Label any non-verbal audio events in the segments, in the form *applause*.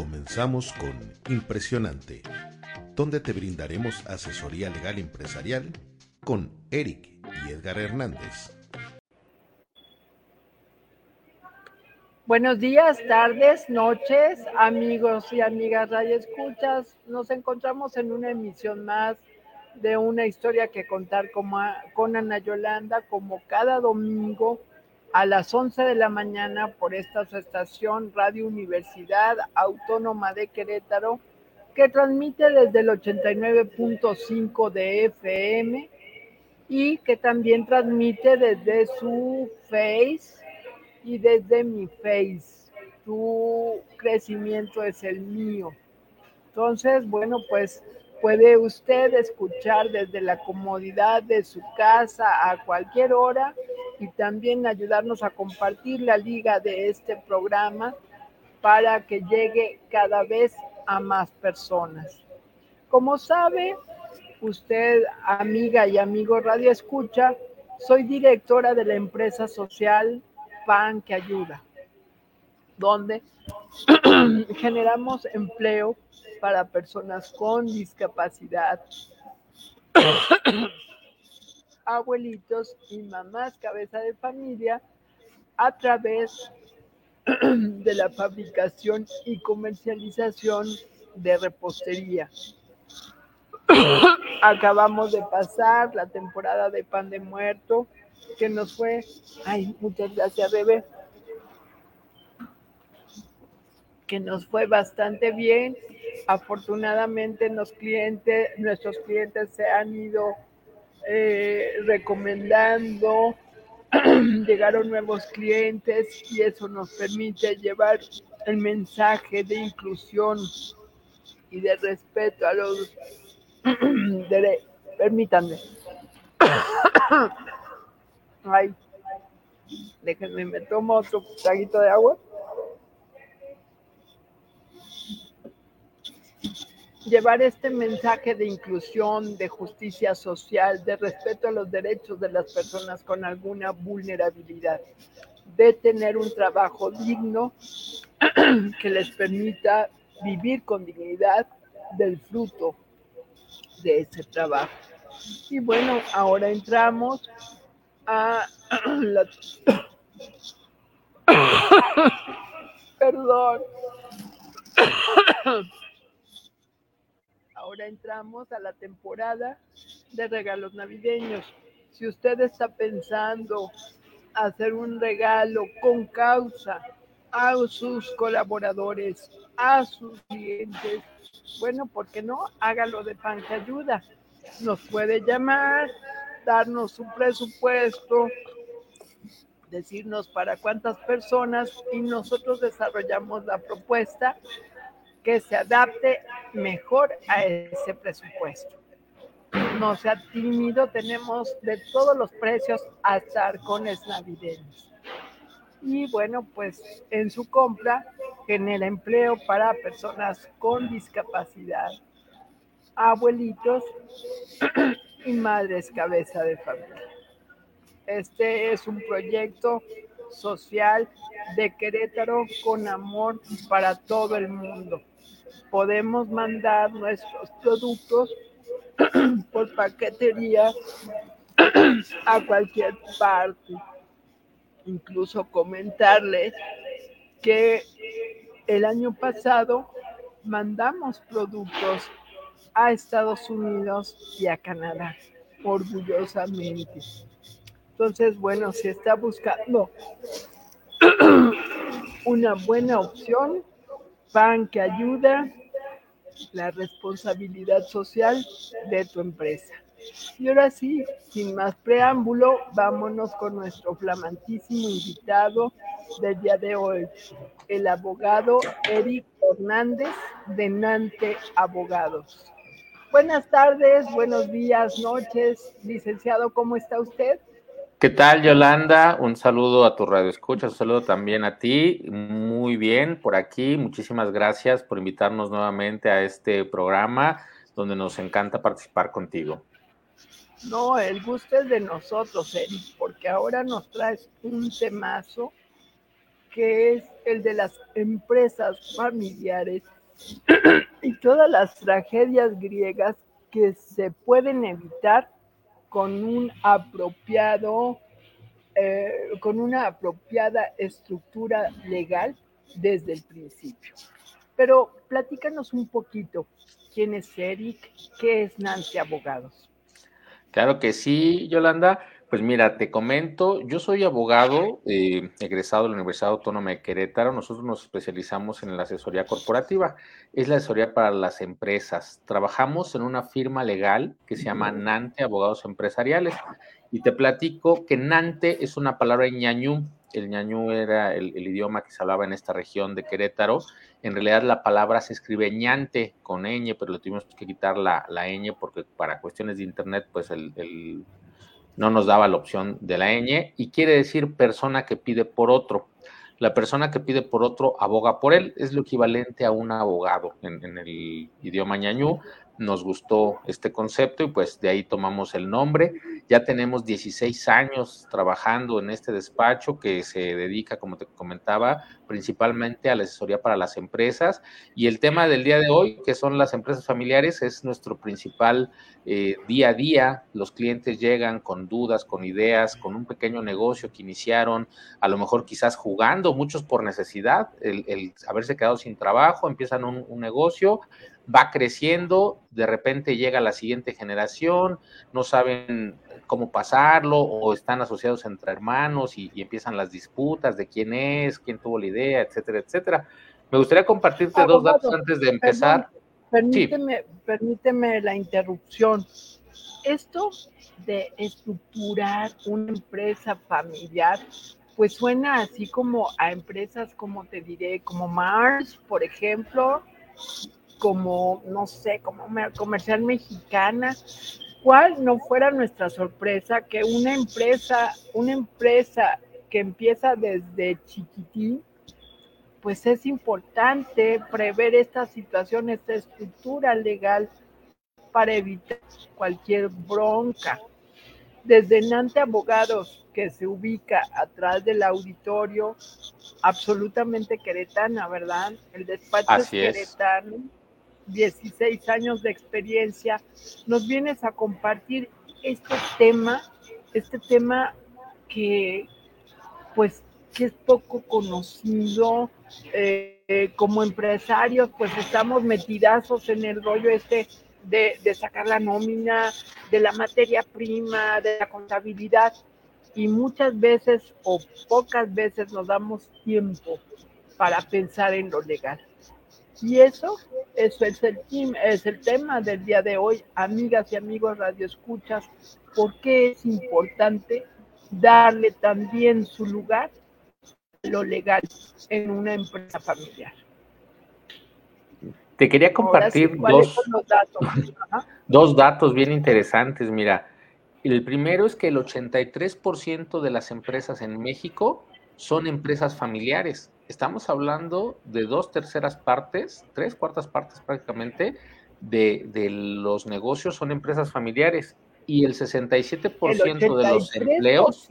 Comenzamos con Impresionante, donde te brindaremos asesoría legal empresarial con Eric y Edgar Hernández. Buenos días, tardes, noches, amigos y amigas Radio Escuchas. Nos encontramos en una emisión más de una historia que contar con Ana Yolanda, como cada domingo a las 11 de la mañana por esta estación Radio Universidad Autónoma de Querétaro, que transmite desde el 89.5 de FM y que también transmite desde su Face y desde mi Face. Tu crecimiento es el mío. Entonces, bueno, pues puede usted escuchar desde la comodidad de su casa a cualquier hora y también ayudarnos a compartir la liga de este programa para que llegue cada vez a más personas. Como sabe, usted, amiga y amigo Radio Escucha, soy directora de la empresa social PAN que ayuda, donde *clears throat* generamos empleo para personas con discapacidad, *coughs* abuelitos y mamás cabeza de familia a través *coughs* de la fabricación y comercialización de repostería. *coughs* Acabamos de pasar la temporada de pan de muerto que nos fue, ay, muchas gracias, Rebe, que nos fue bastante bien. Afortunadamente los clientes, nuestros clientes se han ido eh, recomendando, *clears throat* llegaron nuevos clientes y eso nos permite llevar el mensaje de inclusión y de respeto a los *clears throat* permítanme. *coughs* Ay, déjenme, me tomo otro traguito de agua. Llevar este mensaje de inclusión, de justicia social, de respeto a los derechos de las personas con alguna vulnerabilidad, de tener un trabajo digno *clears throat* que les permita vivir con dignidad del fruto de ese trabajo. Y bueno, ahora entramos a *clears throat* la... *coughs* Perdón. Ahora entramos a la temporada de regalos navideños. Si usted está pensando hacer un regalo con causa a sus colaboradores, a sus clientes, bueno, ¿por qué no? Hágalo de pan que ayuda. Nos puede llamar, darnos un presupuesto, decirnos para cuántas personas y nosotros desarrollamos la propuesta que se adapte mejor a ese presupuesto. No sea tímido, tenemos de todos los precios hasta arcones navideños. Y bueno, pues en su compra genera empleo para personas con discapacidad, abuelitos *clears throat* y madres cabeza de familia. Este es un proyecto social de Querétaro con amor para todo el mundo podemos mandar nuestros productos *clears throat* por paquetería *clears throat* a cualquier parte. Incluso comentarles que el año pasado mandamos productos a Estados Unidos y a Canadá, orgullosamente. Entonces, bueno, si está buscando *clears throat* una buena opción, pan que ayuda, la responsabilidad social de tu empresa. Y ahora sí, sin más preámbulo, vámonos con nuestro flamantísimo invitado del día de hoy, el abogado Eric Hernández de Nante Abogados. Buenas tardes, buenos días, noches, licenciado, ¿cómo está usted? ¿Qué tal, Yolanda? Un saludo a tu radio escucha, un saludo también a ti. Muy bien por aquí. Muchísimas gracias por invitarnos nuevamente a este programa donde nos encanta participar contigo. No, el gusto es de nosotros, Eric, porque ahora nos traes un temazo que es el de las empresas familiares *clears throat* y todas las tragedias griegas que se pueden evitar con un apropiado, eh, con una apropiada estructura legal desde el principio. Pero platícanos un poquito, ¿quién es Eric? ¿Qué es Nancy Abogados? Claro que sí, Yolanda. Pues mira, te comento, yo soy abogado eh, egresado de la Universidad Autónoma de Querétaro. Nosotros nos especializamos en la asesoría corporativa. Es la asesoría para las empresas. Trabajamos en una firma legal que se llama Nante Abogados Empresariales. Y te platico que Nante es una palabra en ñañú. El ñañú era el, idioma que se hablaba en esta región de Querétaro. En realidad la palabra se escribe ñante con ñ, pero le tuvimos que quitar la, la ñ porque para cuestiones de internet, pues el no nos daba la opción de la ñ y quiere decir persona que pide por otro. La persona que pide por otro aboga por él, es lo equivalente a un abogado en, el idioma ñañú nos gustó este concepto y pues de ahí tomamos el nombre. Ya tenemos 16 años trabajando en este despacho que se dedica, como te comentaba, principalmente a la asesoría para las empresas. Y el tema del día de hoy, que son las empresas familiares, es nuestro principal eh, día a día. Los clientes llegan con dudas, con ideas, con un pequeño negocio que iniciaron, a lo mejor quizás jugando, muchos por necesidad, el, haberse quedado sin trabajo, empiezan un, un negocio va creciendo, de repente llega la siguiente generación, no saben cómo pasarlo o están asociados entre hermanos y, empiezan las disputas de quién es, quién tuvo la idea, etcétera, etcétera. Me gustaría compartirte dos datos antes de empezar. permíteme, permíteme la interrupción. Esto de estructurar una empresa familiar, pues suena así como a empresas, como te diré, como Mars, por ejemplo, como, no sé, como comercial mexicana, ¿cuál no fuera nuestra sorpresa que una empresa, una empresa que empieza desde chiquitín, pues es importante prever estas situaciones, esta estructura legal para evitar cualquier bronca. Desde Nante Abogados, que se ubica atrás del auditorio, absolutamente queretana, ¿verdad? El despacho es queretano 16 años de experiencia, nos vienes a compartir este tema, este tema que pues que es poco conocido. Eh, como empresarios, pues estamos metidazos en el rollo este de, de, sacar la nómina, de la materia prima, de la contabilidad, y muchas veces o pocas veces nos damos tiempo para pensar en lo legal. Y eso, eso es el, es el tema del día de hoy, amigas y amigos radioescuchas, por qué es importante darle también su lugar a lo legal en una empresa familiar. Te quería compartir dos, datos? *laughs* dos datos bien interesantes. Mira, el primero es que el 83% de las empresas en México son empresas familiares estamos hablando de dos terceras partes, tres cuartas partes prácticamente, de, los negocios son empresas familiares y el 67% de los empleos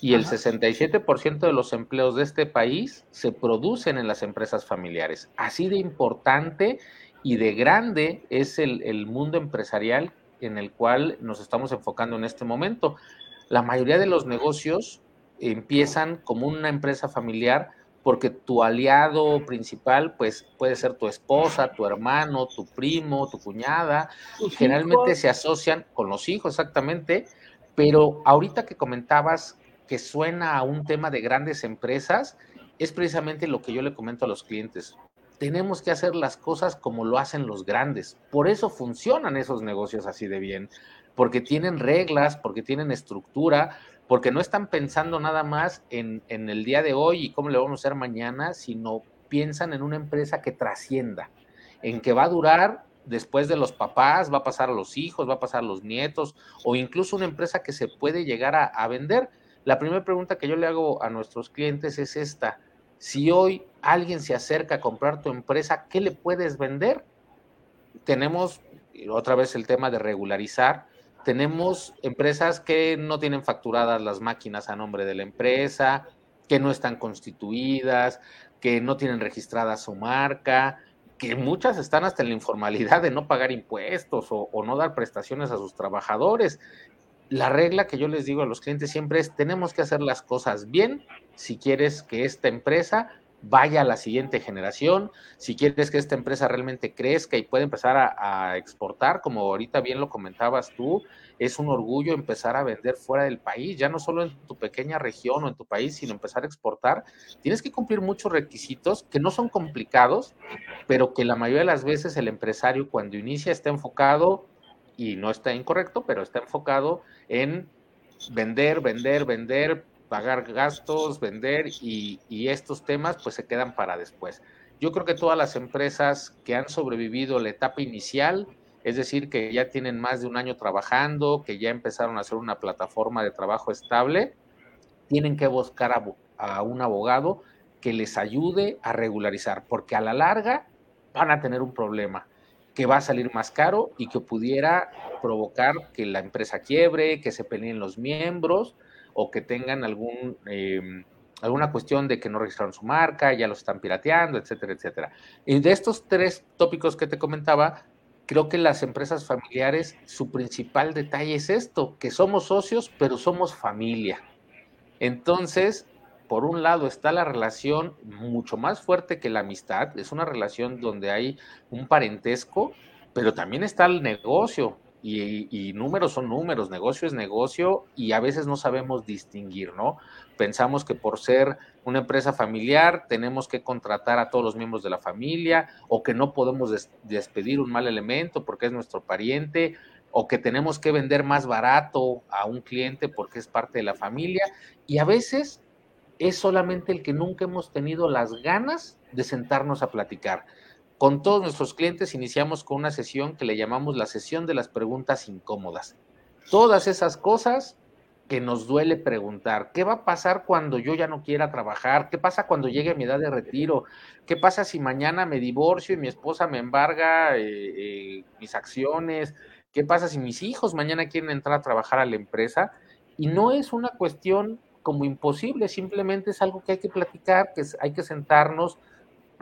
y el 67% de los empleos de este país se producen en las empresas familiares. Así de importante y de grande es el, el mundo empresarial en el cual nos estamos enfocando en este momento. La mayoría de los negocios empiezan como una empresa familiar porque tu aliado principal pues puede ser tu esposa, tu hermano, tu primo, tu cuñada, generalmente se asocian con los hijos exactamente, pero ahorita que comentabas que suena a un tema de grandes empresas, es precisamente lo que yo le comento a los clientes. Tenemos que hacer las cosas como lo hacen los grandes. Por eso funcionan esos negocios así de bien, porque tienen reglas, porque tienen estructura, porque no están pensando nada más en, el día de hoy y cómo le vamos a hacer mañana, sino piensan en una empresa que trascienda, en que va a durar después de los papás, va a pasar a los hijos, va a pasar a los nietos, o incluso una empresa que se puede llegar a, a vender. La primera pregunta que yo le hago a nuestros clientes es esta. Si hoy alguien se acerca a comprar tu empresa, ¿qué le puedes vender? Tenemos otra vez el tema de regularizar tenemos empresas que no tienen facturadas las máquinas a nombre de la empresa, que no están constituidas, que no tienen registrada su marca, que muchas están hasta en la informalidad de no pagar impuestos o, no dar prestaciones a sus trabajadores. La regla que yo les digo a los clientes siempre es, tenemos que hacer las cosas bien si quieres que esta empresa vaya a la siguiente generación, si quieres que esta empresa realmente crezca y pueda empezar a, exportar, como ahorita bien lo comentabas tú, es un orgullo empezar a vender fuera del país, ya no solo en tu pequeña región o en tu país, sino empezar a exportar. Tienes que cumplir muchos requisitos que no son complicados, pero que la mayoría de las veces el empresario cuando inicia está enfocado, y no está incorrecto, pero está enfocado en vender, vender, vender, pagar gastos, vender y, estos temas pues se quedan para después. Yo creo que todas las empresas que han sobrevivido la etapa inicial, es decir, que ya tienen más de un año trabajando, que ya empezaron a hacer una plataforma de trabajo estable, tienen que buscar a un abogado que les ayude a regularizar, porque a la larga van a tener un problema que va a salir más caro y que pudiera provocar que la empresa quiebre, que se peleen los miembros, o que tengan algún, eh, alguna cuestión de que no registraron su marca, ya lo están pirateando, etcétera, etcétera. Y de estos tres tópicos que te comentaba, creo que las empresas familiares, su principal detalle es esto, que somos socios, pero somos familia. Entonces, por un lado está la relación mucho más fuerte que la amistad, es una relación donde hay un parentesco, pero también está el negocio, y, y, números son números, negocio es negocio y a veces no sabemos distinguir, ¿no? Pensamos que por ser una empresa familiar tenemos que contratar a todos los miembros de la familia o que no podemos des despedir un mal elemento porque es nuestro pariente o que tenemos que vender más barato a un cliente porque es parte de la familia y a veces es solamente el que nunca hemos tenido las ganas de sentarnos a platicar. Con todos nuestros clientes iniciamos con una sesión que le llamamos la sesión de las preguntas incómodas. Todas esas cosas que nos duele preguntar. ¿Qué va a pasar cuando yo ya no quiera trabajar? ¿Qué pasa cuando llegue a mi edad de retiro? ¿Qué pasa si mañana me divorcio y mi esposa me embarga eh, eh, mis acciones? ¿Qué pasa si mis hijos mañana quieren entrar a trabajar a la empresa? Y no es una cuestión como imposible, simplemente es algo que hay que platicar, que hay que sentarnos,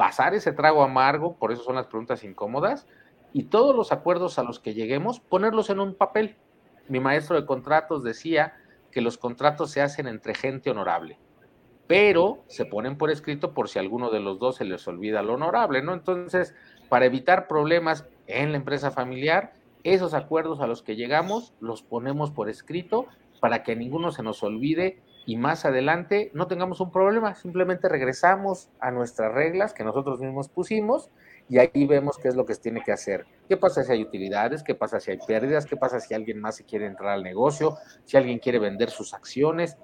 pasar ese trago amargo, por eso son las preguntas incómodas, y todos los acuerdos a los que lleguemos, ponerlos en un papel. Mi maestro de contratos decía que los contratos se hacen entre gente honorable, pero se ponen por escrito por si alguno de los dos se les olvida lo honorable, ¿no? Entonces, para evitar problemas en la empresa familiar, esos acuerdos a los que llegamos los ponemos por escrito para que a ninguno se nos olvide y más adelante no tengamos un problema, simplemente regresamos a nuestras reglas que nosotros mismos pusimos y ahí vemos qué es lo que se tiene que hacer. ¿Qué pasa si hay utilidades? ¿Qué pasa si hay pérdidas? ¿Qué pasa si alguien más se quiere entrar al negocio? Si alguien quiere vender sus acciones.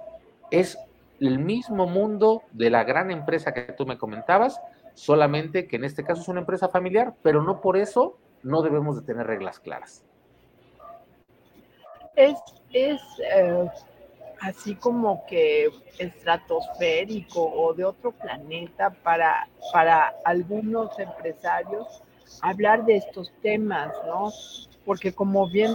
Es el mismo mundo de la gran empresa que tú me comentabas, solamente que en este caso es una empresa familiar, pero no por eso no debemos de tener reglas claras. Es, es eh así como que estratosférico o de otro planeta para, para algunos empresarios hablar de estos temas, ¿no? Porque como bien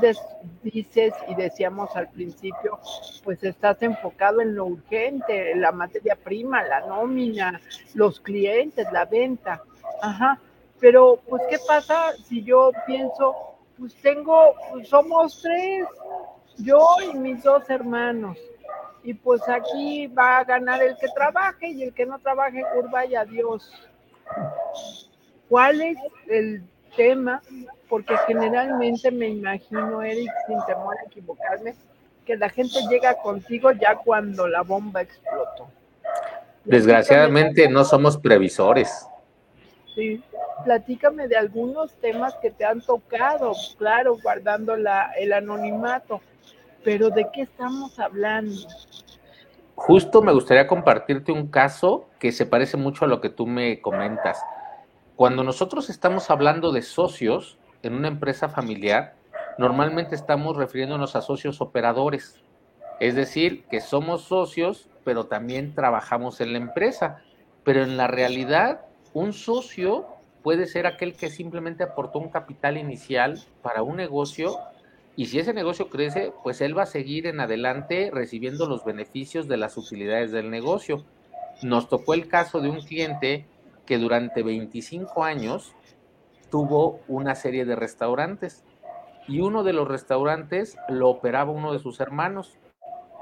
dices y decíamos al principio, pues estás enfocado en lo urgente, la materia prima, la nómina, los clientes, la venta. Ajá. Pero, pues, ¿qué pasa si yo pienso, pues tengo, pues, somos tres, yo y mis dos hermanos y pues aquí va a ganar el que trabaje y el que no trabaje, curva y adiós. ¿Cuál es el tema? Porque generalmente me imagino, Eric, sin temor a equivocarme, que la gente llega contigo ya cuando la bomba explotó. Desgraciadamente no somos previsores. Sí, platícame de algunos temas que te han tocado, claro, guardando la, el anonimato pero ¿de qué estamos hablando? Justo me gustaría compartirte un caso que se parece mucho a lo que tú me comentas. Cuando nosotros estamos hablando de socios en una empresa familiar, normalmente estamos refiriéndonos a socios operadores. Es decir, que somos socios, pero también trabajamos en la empresa. Pero en la realidad, un socio puede ser aquel que simplemente aportó un capital inicial para un negocio y si ese negocio crece, pues él va a seguir en adelante recibiendo los beneficios de las utilidades del negocio. nos tocó el caso de un cliente que durante 25 años tuvo una serie de restaurantes y uno de los restaurantes lo operaba uno de sus hermanos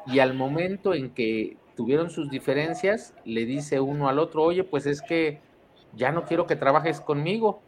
y al momento en que tuvieron sus diferencias, le dice uno al otro, oye, pues es que ya no quiero que trabajes conmigo.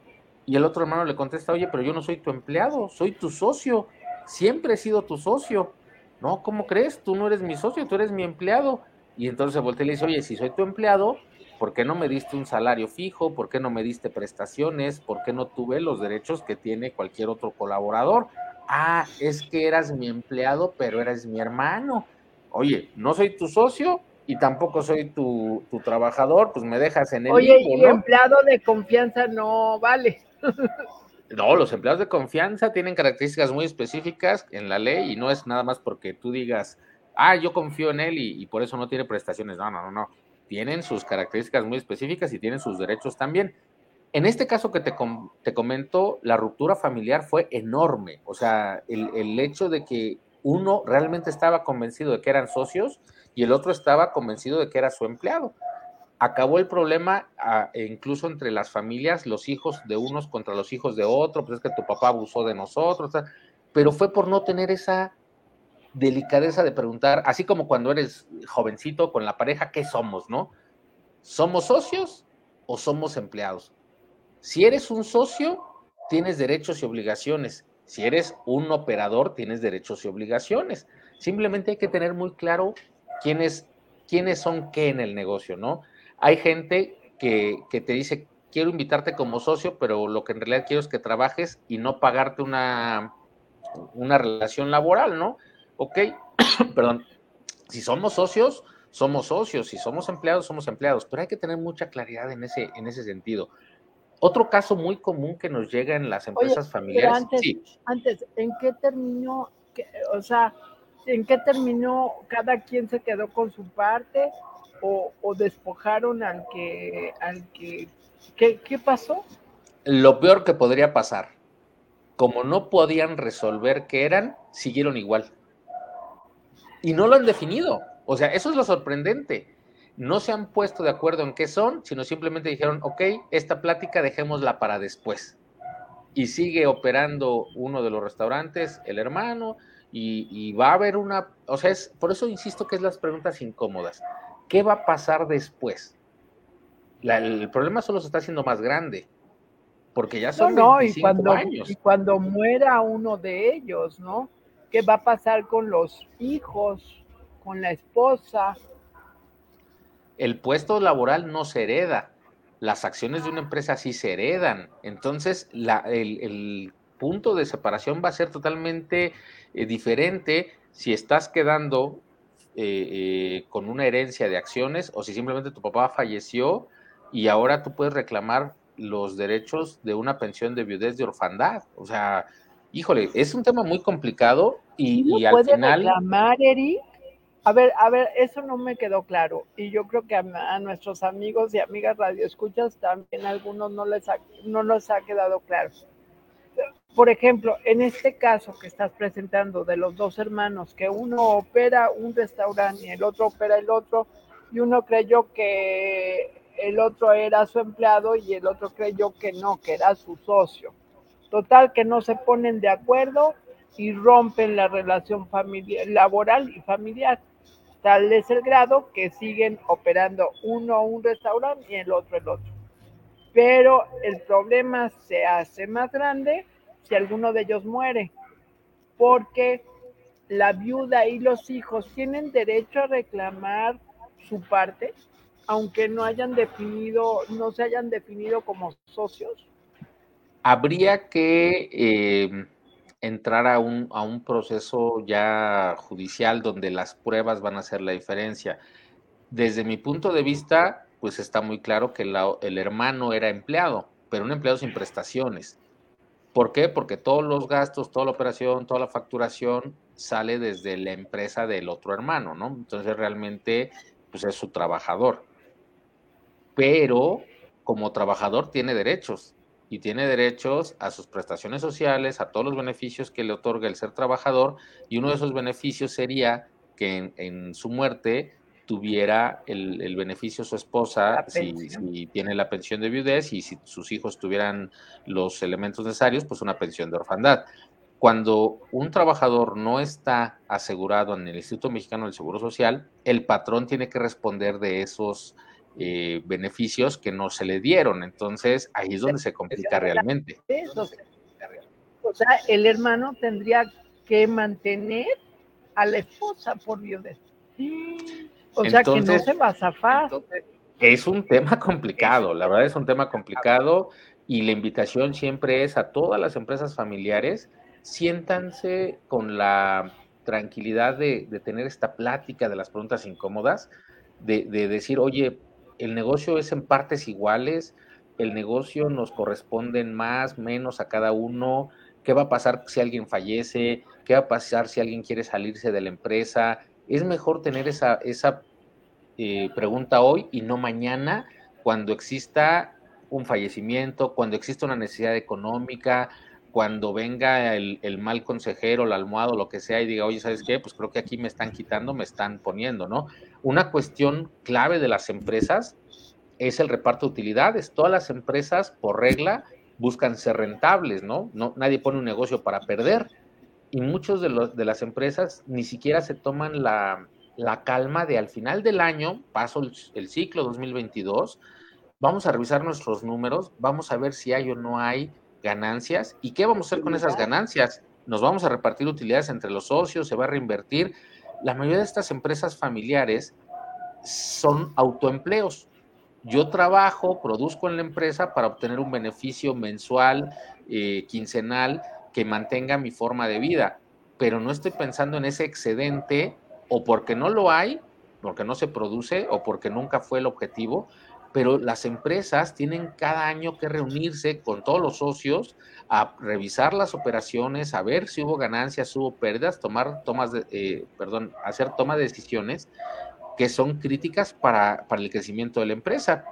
Y el otro hermano le contesta, oye, pero yo no soy tu empleado, soy tu socio, siempre he sido tu socio. No, ¿cómo crees? Tú no eres mi socio, tú eres mi empleado. Y entonces se voltea y le dice, oye, si soy tu empleado, ¿por qué no me diste un salario fijo? ¿Por qué no me diste prestaciones? ¿Por qué no tuve los derechos que tiene cualquier otro colaborador? Ah, es que eras mi empleado, pero eres mi hermano. Oye, no soy tu socio y tampoco soy tu, trabajador, pues me dejas en el Oye, y empleado de confianza no vale. *laughs* No, los empleados de confianza tienen características muy específicas en la ley y no es nada más porque tú digas, ah, yo confío en él y, por eso no tiene prestaciones. No, no, no, no. Tienen sus características muy específicas y tienen sus derechos también. En este caso que te, te comento, la ruptura familiar fue enorme. O sea, el, el hecho de que uno realmente estaba convencido de que eran socios y el otro estaba convencido de que era su empleado. Acabó el problema e incluso entre las familias, los hijos de unos contra los hijos de otro, pues es que tu papá abusó de nosotros, pero fue por no tener esa delicadeza de preguntar, así como cuando eres jovencito con la pareja, ¿qué somos, no? ¿Somos socios o somos empleados? Si eres un socio, tienes derechos y obligaciones. Si eres un operador, tienes derechos y obligaciones. Simplemente hay que tener muy claro quiénes, quiénes son qué en el negocio, ¿no? Hay gente que, te dice, quiero invitarte como socio, pero lo que en realidad quiero es que trabajes y no pagarte una, una relación laboral, ¿no? Ok, *coughs* perdón, si somos socios, somos socios, si somos empleados, somos empleados, pero hay que tener mucha claridad en ese, en ese sentido. Otro caso muy común que nos llega en las empresas familiares. Antes, antes, ¿en qué terminó? o sea, ¿en qué terminó? ¿Cada quien se quedó con su parte o, despojaron al que, al que, ¿qué, ¿qué pasó? Lo peor que podría pasar, como no podían resolver qué eran, siguieron igual. Y no lo han definido. O sea, eso es lo sorprendente no se han puesto de acuerdo en qué son, sino simplemente dijeron, ok, esta plática dejémosla para después. Y sigue operando uno de los restaurantes, el hermano, y, va a haber una, o sea, es, por eso insisto que es las preguntas incómodas. ¿Qué va a pasar después? el problema solo se está haciendo más grande, porque ya son no, no, y cuando, Y cuando muera uno de ellos, ¿no? ¿Qué va a pasar con los hijos, con la esposa? el puesto laboral no se hereda, las acciones de una empresa sí se heredan. Entonces, el, punto de separación va a ser totalmente eh, diferente si estás quedando eh, eh, con una herencia de acciones o si simplemente tu papá falleció y ahora tú puedes reclamar los derechos de una pensión de viudez de orfandad. O sea, híjole, es un tema muy complicado y, y al final... reclamar, Eric? A ver, a ver, eso no me quedó claro. Y yo creo que a, nuestros amigos y amigas radioescuchas también algunos no les, ha, no les ha quedado claro. Por ejemplo, en este caso que estás presentando de los dos hermanos, que uno opera un restaurante y el otro opera el otro, y uno creyó que el otro era su empleado y el otro creyó que no, que era su socio. Total, que no se ponen de acuerdo y rompen la relación familiar, laboral y familiar. Tal es el grado que siguen operando uno un restaurante y el otro el otro. Pero el problema se hace más grande si alguno de ellos muere, porque la viuda y los hijos tienen derecho a reclamar su parte, aunque no hayan definido, no se hayan definido como socios. Habría que eh, entrar a un, a un proceso ya judicial donde las pruebas van a hacer la diferencia. Desde mi punto de vista, pues está muy claro que el hermano era empleado, pero un empleado sin prestaciones. ¿Por qué? Porque todos los gastos, toda la operación, toda la facturación sale desde la empresa del otro hermano, ¿no? Entonces realmente, pues es su trabajador. Pero como trabajador tiene derechos y tiene derechos a sus prestaciones sociales, a todos los beneficios que le otorga el ser trabajador, y uno de esos beneficios sería que en, su muerte tuviera el, beneficio su esposa, si, si, tiene la pensión de viudez y si sus hijos tuvieran los elementos necesarios, pues una pensión de orfandad. Cuando un trabajador no está asegurado en el Instituto Mexicano del Seguro Social, el patrón tiene que responder de esos eh, beneficios que no se le dieron. Entonces, ahí es donde se complica realmente. O sea, el hermano tendría que mantener a la esposa por viudez. O sea, que no se va a zafar. Es un tema complicado, la verdad es un tema complicado y la invitación siempre es a todas las empresas familiares, siéntanse con la tranquilidad de, tener esta plática de las preguntas incómodas, de, de, decir, oye, el negocio es en partes iguales, el negocio nos corresponde más, menos a cada uno, qué va a pasar si alguien fallece, qué va a pasar si alguien quiere salirse de la empresa. Es mejor tener esa, esa eh, pregunta hoy y no mañana cuando exista un fallecimiento, cuando exista una necesidad económica, cuando venga el, mal consejero, la almohada, lo que sea, y diga, oye, ¿sabes qué? Pues creo que aquí me están quitando, me están poniendo, ¿no? Una cuestión clave de las empresas es el reparto de utilidades. Todas las empresas, por regla, buscan ser rentables, ¿no? no nadie pone un negocio para perder. Y muchos de, los, de las empresas ni siquiera se toman la, la calma de al final del año, paso el, ciclo 2022, vamos a revisar nuestros números, vamos a ver si hay o no hay ganancias y qué vamos a hacer con esas ganancias. Nos vamos a repartir utilidades entre los socios, se va a reinvertir. La mayoría de estas empresas familiares son autoempleos. Yo trabajo, produzco en la empresa para obtener un beneficio mensual, eh, quincenal, que mantenga mi forma de vida, pero no estoy pensando en ese excedente o porque no lo hay, porque no se produce o porque nunca fue el objetivo, pero las empresas tienen cada año que reunirse con todos los socios a revisar las operaciones, a ver si hubo ganancias, hubo pérdidas, tomar tomas de, eh, perdón, hacer toma de decisiones que son críticas para, para el crecimiento de la empresa.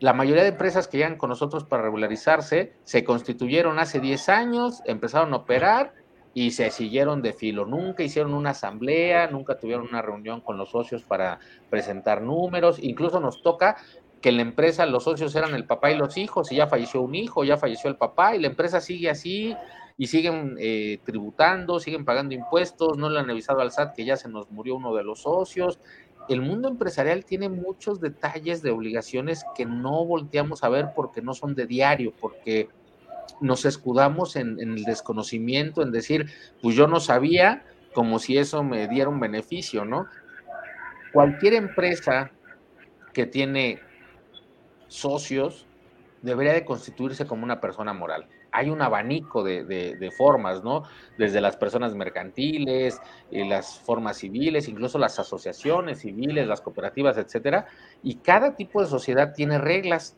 La mayoría de empresas que llegan con nosotros para regularizarse se constituyeron hace 10 años, empezaron a operar y se siguieron de filo. Nunca hicieron una asamblea, nunca tuvieron una reunión con los socios para presentar números. Incluso nos toca que la empresa los socios eran el papá y los hijos, y ya falleció un hijo, ya falleció el papá, y la empresa sigue así, y siguen eh, tributando, siguen pagando impuestos, no le han avisado al SAT que ya se nos murió uno de los socios. El mundo empresarial tiene muchos detalles de obligaciones que no volteamos a ver porque no son de diario, porque nos escudamos en, el desconocimiento, en decir, pues yo no sabía, como si eso me diera un beneficio, ¿no? Cualquier empresa que tiene socios debería de constituirse como una persona moral. Hay un abanico de, formas, ¿no? Desde las personas mercantiles, eh, las formas civiles, incluso las asociaciones civiles, las cooperativas, etcétera. Y cada tipo de sociedad tiene reglas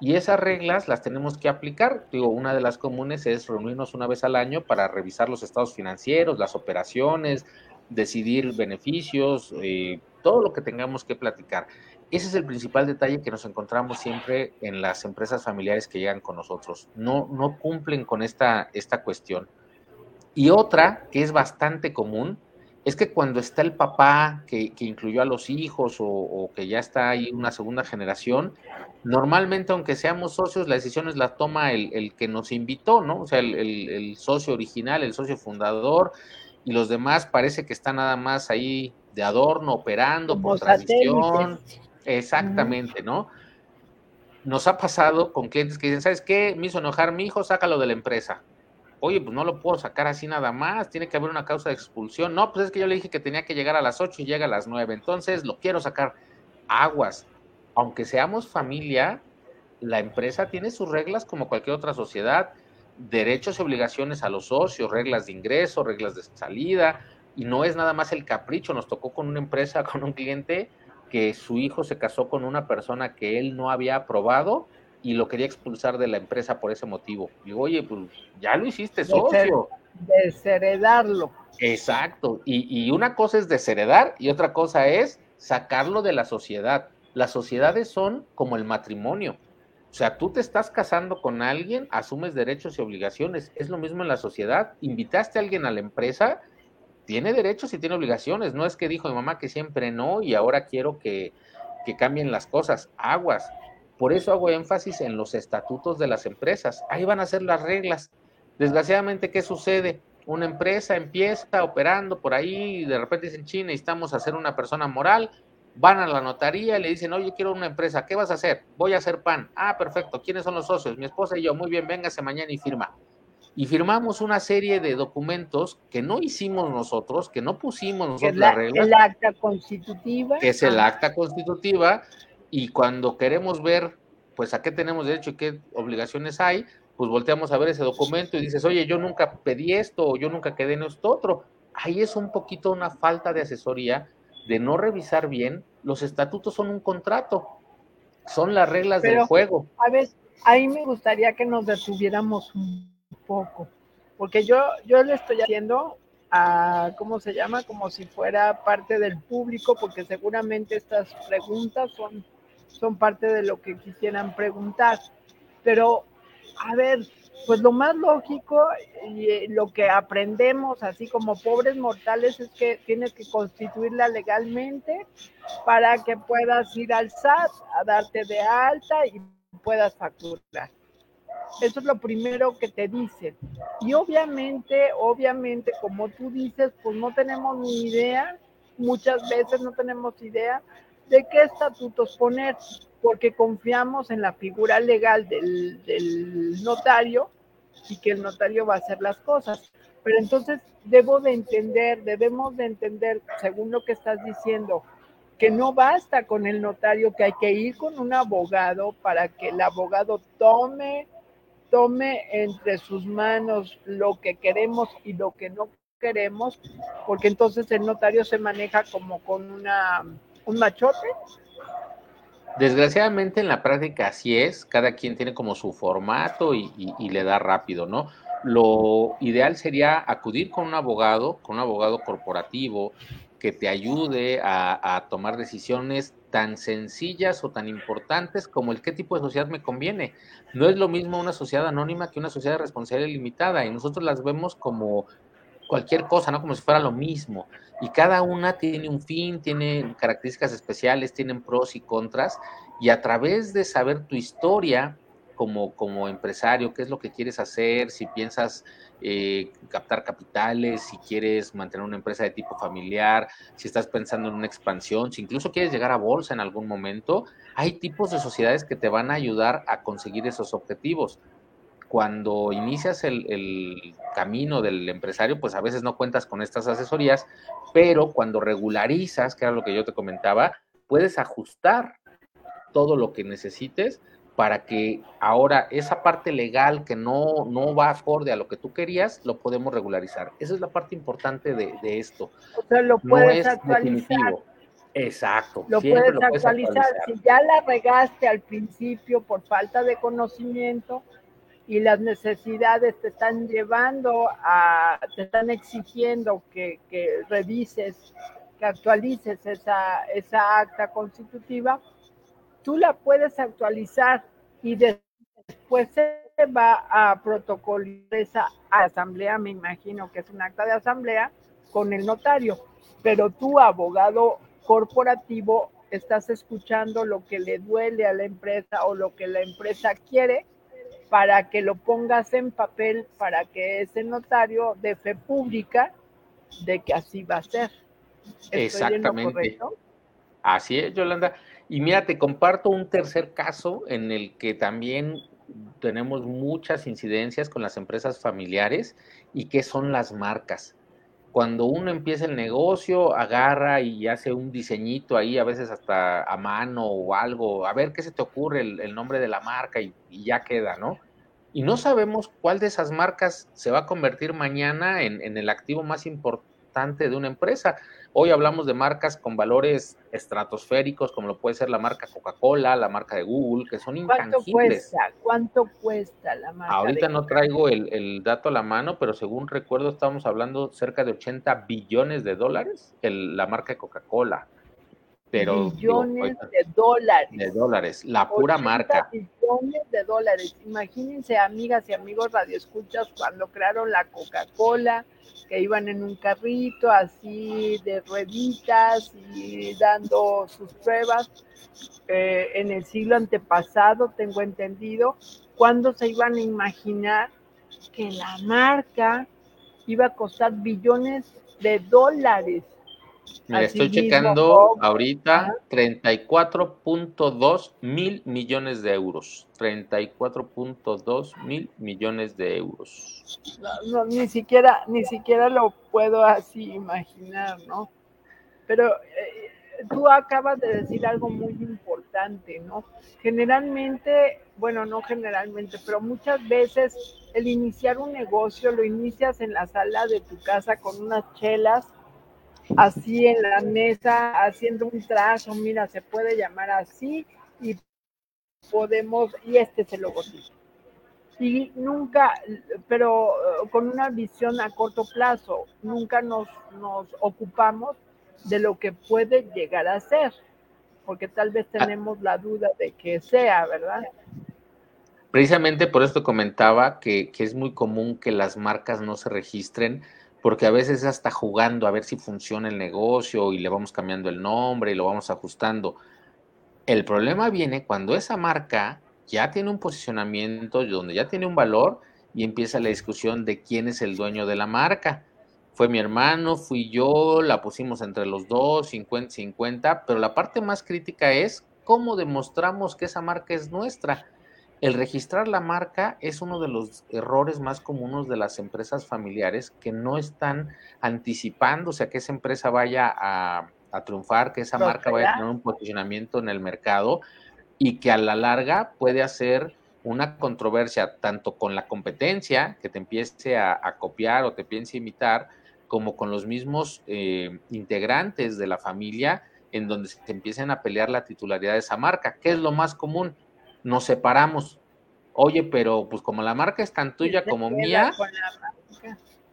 y esas reglas las tenemos que aplicar. Digo, una de las comunes es reunirnos una vez al año para revisar los estados financieros, las operaciones, decidir beneficios, eh, todo lo que tengamos que platicar. Ese es el principal detalle que nos encontramos siempre en las empresas familiares que llegan con nosotros. No, no cumplen con esta, esta cuestión. Y otra que es bastante común es que cuando está el papá que, incluyó a los hijos o, que ya está ahí una segunda generación, normalmente aunque seamos socios, las decisiones las toma el, que nos invitó, ¿no? O sea, el, socio original, el socio fundador, y los demás parece que están nada más ahí de adorno, operando por tradición. Exactamente, ¿no? Nos ha pasado con clientes que dicen, ¿sabes qué? Me hizo enojar mi hijo, sácalo de la empresa oye, pues no lo puedo sacar así nada más, tiene que haber una causa de expulsión. No, pues es que yo le dije que tenía que llegar a las 8 y llega a las 9, entonces lo quiero sacar. Aguas, aunque seamos familia, la empresa tiene sus reglas como cualquier otra sociedad, derechos y obligaciones a los socios, reglas de ingreso, reglas de salida, y no es nada más el capricho. Nos tocó con una empresa, *laughs* con un cliente que su hijo se casó con una persona que él no había aprobado y lo quería expulsar de la empresa por ese motivo. Digo, oye, pues ya lo hiciste socio. Desheredarlo. Exacto. Y, y una cosa es desheredar y otra cosa es sacarlo de la sociedad. Las sociedades son como el matrimonio. O sea, tú te estás casando con alguien, asumes derechos y obligaciones. Es lo mismo en la sociedad. Invitaste a alguien a la empresa, tiene derechos y tiene obligaciones. No es que dijo mi mamá que siempre no y ahora quiero que, que cambien las cosas. Aguas. Por eso hago énfasis en los estatutos de las empresas. Ahí van a ser las reglas. Desgraciadamente, ¿qué sucede? Una empresa empieza operando por ahí y de repente dicen, China, necesitamos hacer una persona moral. Van a la notaría y le dicen, oye, quiero una empresa. ¿Qué vas a hacer? Voy a hacer pan. Ah, perfecto. ¿Quiénes son los socios? Mi esposa y yo. Muy bien, véngase mañana y firma. Y firmamos una serie de documentos que no hicimos nosotros, que no pusimos nosotros la, las reglas. El acta constitutiva. Que es el acta constitutiva y cuando queremos ver, pues a qué tenemos derecho y qué obligaciones hay, pues volteamos a ver ese documento y dices, oye, yo nunca pedí esto o yo nunca quedé en esto otro. Ahí es un poquito una falta de asesoría, de no revisar bien. Los estatutos son un contrato, son las reglas del juego. A ver, ahí me gustaría que nos detuviéramos un poco, porque yo, yo le estoy haciendo a, ¿cómo se llama? Como si fuera parte del público, porque seguramente estas preguntas son son parte de lo que quisieran preguntar. Pero, a ver, pues lo más lógico y eh, lo que aprendemos así como pobres mortales es que tienes que constituirla legalmente para que puedas ir al SAT a darte de alta y puedas facturar. Eso es lo primero que te dicen. Y obviamente, obviamente, como tú dices, pues no tenemos ni idea, muchas veces no tenemos idea de qué estatutos poner, porque confiamos en la figura legal del, notario y que el notario va a hacer las cosas. Pero entonces debo de entender, debemos de entender, según lo que estás diciendo, que no basta con el notario, que hay que ir con un abogado para que el abogado tome, tome entre sus manos lo que queremos y lo que no queremos, porque entonces el notario se maneja como con una un machote. Desgraciadamente en la práctica así es, cada quien tiene como su formato y, le da rápido, ¿no? Lo ideal sería acudir con un abogado, con un abogado corporativo que te ayude a, a, tomar decisiones tan sencillas o tan importantes como el qué tipo de sociedad me conviene. No es lo mismo una sociedad anónima que una sociedad de responsabilidad limitada y nosotros las vemos como cualquier cosa, ¿no? Como si fuera lo mismo. Y cada una tiene un fin, tiene características especiales, tienen pros y contras. Y a través de saber tu historia como, como empresario, qué es lo que quieres hacer, si piensas eh, captar capitales, si quieres mantener una empresa de tipo familiar, si estás pensando en una expansión, si incluso quieres llegar a bolsa en algún momento, hay tipos de sociedades que te van a ayudar a conseguir esos objetivos. Cuando inicias el, camino del empresario, pues a veces no cuentas con estas asesorías, pero cuando regularizas, que era lo que yo te comentaba, puedes ajustar todo lo que necesites para que ahora esa parte legal que no, no va acorde a lo que tú querías, lo podemos regularizar. Esa es la parte importante de, esto. O sea, lo puedes actualizar. Exacto. Lo puedes, lo puedes actualizar. Si ya la regaste al principio por falta de conocimiento, y las necesidades te están llevando a, te están exigiendo que, revises, que actualices esa, esa acta constitutiva, tú la puedes actualizar y después se va a protocolizar esa asamblea, me imagino que es un acta de asamblea, con el notario, pero tú, abogado corporativo, estás escuchando lo que le duele a la empresa o lo que la empresa quiere para que lo pongas en papel, para que ese notario de fe pública de que así va a ser. Exactamente. Así es, Yolanda. Y mira, te comparto un tercer caso en el que también tenemos muchas incidencias con las empresas familiares y que son las marcas. Cuando uno empieza el negocio, agarra y hace un diseñito ahí, a veces hasta a mano o algo, a ver qué se te ocurre el, nombre de la marca y, ya queda, ¿no? Y no sabemos cuál de esas marcas se va a convertir mañana en, el activo más importante de una empresa. Hoy hablamos de marcas con valores estratosféricos, como lo puede ser la marca Coca-Cola, la marca de Google, que son intangibles. ¿Cuánto cuesta? ¿Cuánto cuesta la marca? Ahorita no traigo el, dato a la mano, pero según recuerdo estamos hablando cerca de 80 billones de dólares la marca de Coca-Cola. Pero billones de dólares. De dólares, la pura marca. Billones de dólares. Imagínense, amigas y amigos radioescuchas, cuando crearon la Coca-Cola, que iban en un carrito así de rueditas y dando sus pruebas. Eh, en el siglo antepasado, tengo entendido, cuando se iban a imaginar que la marca iba a costar billones de dólares. Mira, estoy checando ahorita 34.2 mil millones de euros. 34.2 mil millones de euros. No, ni siquiera, ni siquiera lo puedo así imaginar, ¿no? Pero eh, tú acabas de decir algo muy importante, ¿no? Generalmente, bueno, no generalmente, pero muchas veces el iniciar un negocio lo inicias en la sala de tu casa con unas chelas, así en la mesa, haciendo un trazo, mira, se puede llamar así, y podemos, y este es el logotipo. Y nunca, pero eh, con una visión a corto plazo, nunca nos, nos ocupamos de lo que puede llegar a ser, porque tal vez ah. tenemos la duda de que sea, ¿verdad? Precisamente por esto comentaba que, que, es muy común que las marcas no se registren, porque a veces hasta jugando a ver si funciona el negocio y le vamos cambiando el nombre y lo vamos ajustando. El problema viene cuando esa marca ya tiene un posicionamiento, donde ya tiene un valor y empieza la discusión de quién es el dueño de la marca fue mi hermano, fui yo, la pusimos entre los dos, 50-50, pero la parte más crítica es cómo demostramos que esa marca es nuestra. El registrar la marca es uno de los errores más comunes de las empresas familiares que no están anticipándose a que esa empresa vaya a, triunfar, que esa marca vaya a tener un posicionamiento en el mercado y que a la larga puede hacer una controversia tanto con la competencia, que te empiece a, a copiar o te piense imitar, como con los mismos eh, integrantes de la familia, en donde se empiezan a pelear la titularidad de esa marca. ¿Qué es lo más común? Nos separamos. Oye, pero pues como la marca es tan tuya como mía,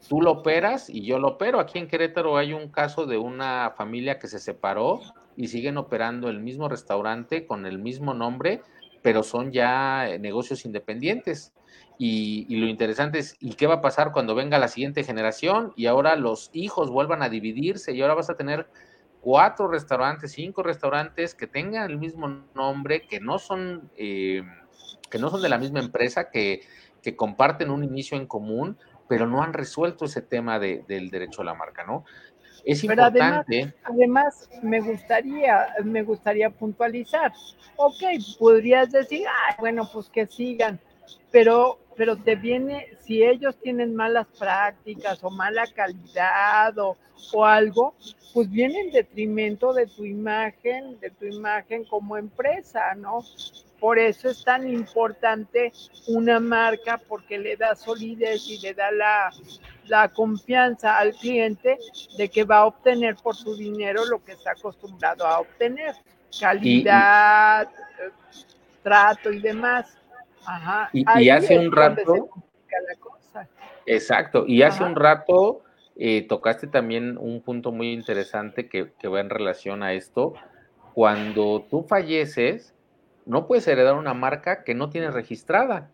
tú lo operas y yo lo opero. Aquí en Querétaro hay un caso de una familia que se separó y siguen operando el mismo restaurante con el mismo nombre, pero son ya eh, negocios independientes. Y, lo interesante es, ¿y qué va a pasar cuando venga la siguiente generación? Y ahora los hijos vuelvan a dividirse y ahora vas a tener cuatro restaurantes, cinco restaurantes que tengan el mismo nombre, que no son, eh, que no son de la misma empresa, que, que, comparten un inicio en común, pero no han resuelto ese tema del derecho a la marca, ¿no? Es importante. Además, me gustaría, me gustaría puntualizar. Ok, podrías decir, bueno, pues que sigan, pero pero te viene, si ellos tienen malas prácticas o mala calidad o, o, algo, pues viene en detrimento de tu imagen, de tu imagen como empresa, ¿no? Por eso es tan importante una marca porque le da solidez y le da la, la confianza al cliente de que va a obtener por su dinero lo que está acostumbrado a obtener, calidad, trato y demás y, hace un rato. Exacto, y hace un rato eh, tocaste también un punto muy interesante que, va en relación a esto. Cuando tú falleces, no puedes heredar una marca que no tienes registrada,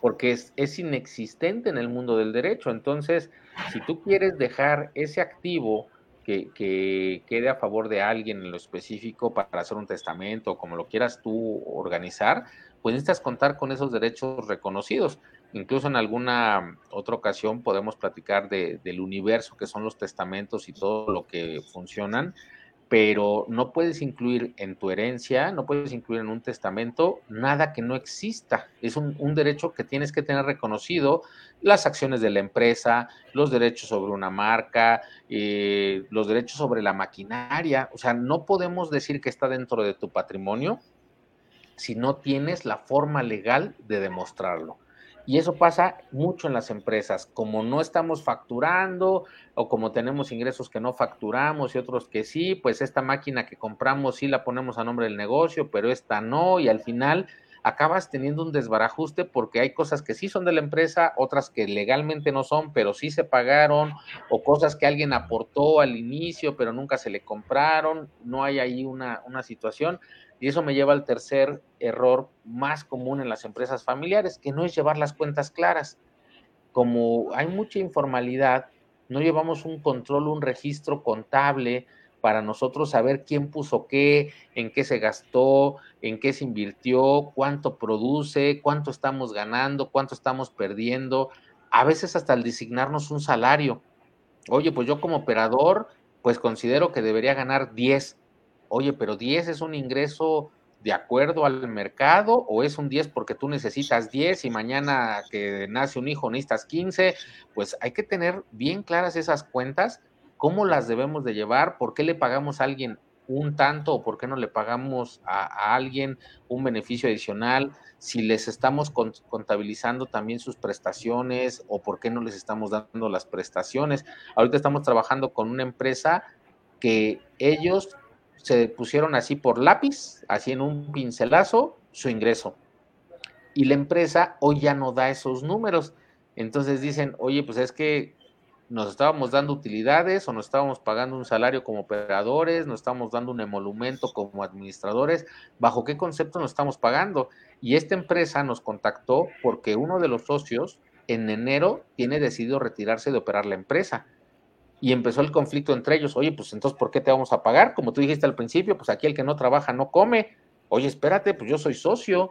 porque es, es, inexistente en el mundo del derecho. Entonces, si tú quieres dejar ese activo que, que, quede a favor de alguien en lo específico para hacer un testamento, como lo quieras tú organizar, pues necesitas contar con esos derechos reconocidos. Incluso en alguna otra ocasión podemos platicar de, del universo que son los testamentos y todo lo que funcionan, pero no puedes incluir en tu herencia, no puedes incluir en un testamento nada que no exista. Es un, derecho que tienes que tener reconocido, las acciones de la empresa, los derechos sobre una marca, eh, los derechos sobre la maquinaria. O sea, no podemos decir que está dentro de tu patrimonio si no tienes la forma legal de demostrarlo. Y eso pasa mucho en las empresas, como no estamos facturando o como tenemos ingresos que no facturamos y otros que sí, pues esta máquina que compramos sí la ponemos a nombre del negocio, pero esta no, y al final acabas teniendo un desbarajuste porque hay cosas que sí son de la empresa, otras que legalmente no son, pero sí se pagaron, o cosas que alguien aportó al inicio, pero nunca se le compraron, no hay ahí una, una situación. Y eso me lleva al tercer error más común en las empresas familiares, que no es llevar las cuentas claras. Como hay mucha informalidad, no llevamos un control, un registro contable para nosotros saber quién puso qué, en qué se gastó, en qué se invirtió, cuánto produce, cuánto estamos ganando, cuánto estamos perdiendo, a veces hasta el designarnos un salario. Oye, pues yo como operador, pues considero que debería ganar 10. Oye, pero 10 es un ingreso de acuerdo al mercado o es un 10 porque tú necesitas 10 y mañana que nace un hijo necesitas 15, pues hay que tener bien claras esas cuentas cómo las debemos de llevar, por qué le pagamos a alguien un tanto o por qué no le pagamos a, alguien un beneficio adicional, si les estamos contabilizando también sus prestaciones o por qué no les estamos dando las prestaciones. Ahorita estamos trabajando con una empresa que ellos se pusieron así por lápiz, así en un pincelazo, su ingreso. Y la empresa hoy ya no da esos números. Entonces dicen, oye, pues es que nos estábamos dando utilidades o nos estábamos pagando un salario como operadores, nos estábamos dando un emolumento como administradores, bajo qué concepto nos estamos pagando. Y esta empresa nos contactó porque uno de los socios en enero tiene decidido retirarse de operar la empresa. Y empezó el conflicto entre ellos. Oye, pues entonces, ¿por qué te vamos a pagar? Como tú dijiste al principio, pues aquí el que no trabaja no come. Oye, espérate, pues yo soy socio.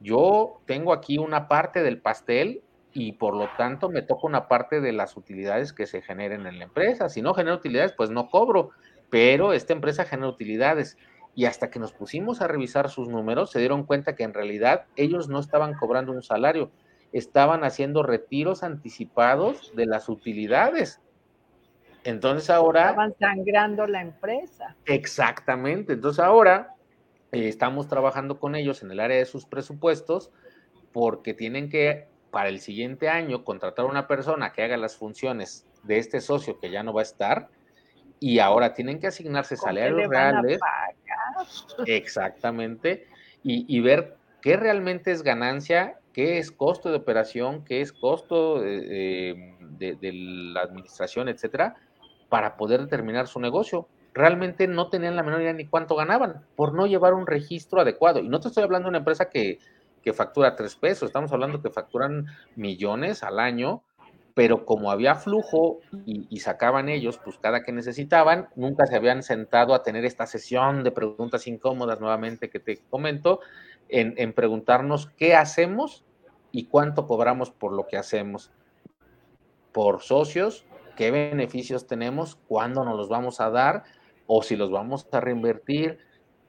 Yo tengo aquí una parte del pastel y por lo tanto me toca una parte de las utilidades que se generen en la empresa. Si no genera utilidades, pues no cobro, pero esta empresa genera utilidades. Y hasta que nos pusimos a revisar sus números, se dieron cuenta que en realidad ellos no estaban cobrando un salario, estaban haciendo retiros anticipados de las utilidades. Entonces ahora... Estaban sangrando la empresa. Exactamente. Entonces ahora eh, estamos trabajando con ellos en el área de sus presupuestos porque tienen que para el siguiente año contratar a una persona que haga las funciones de este socio que ya no va a estar y ahora tienen que asignarse salarios reales. Exactamente. Y, ver qué realmente es ganancia, qué es costo de operación, qué es costo de, de la administración, etcétera, para poder determinar su negocio realmente no tenían la menor idea ni cuánto ganaban por no llevar un registro adecuado. Y no te estoy hablando de una empresa que, que factura tres pesos, estamos hablando que facturan millones al año, pero como había flujo y, sacaban ellos, pues cada que necesitaban, nunca se habían sentado a tener esta sesión de preguntas incómodas nuevamente que te comento, en, en preguntarnos qué hacemos y cuánto cobramos por lo que hacemos. Por socios, qué beneficios tenemos, cuándo nos los vamos a dar o si los vamos a reinvertir.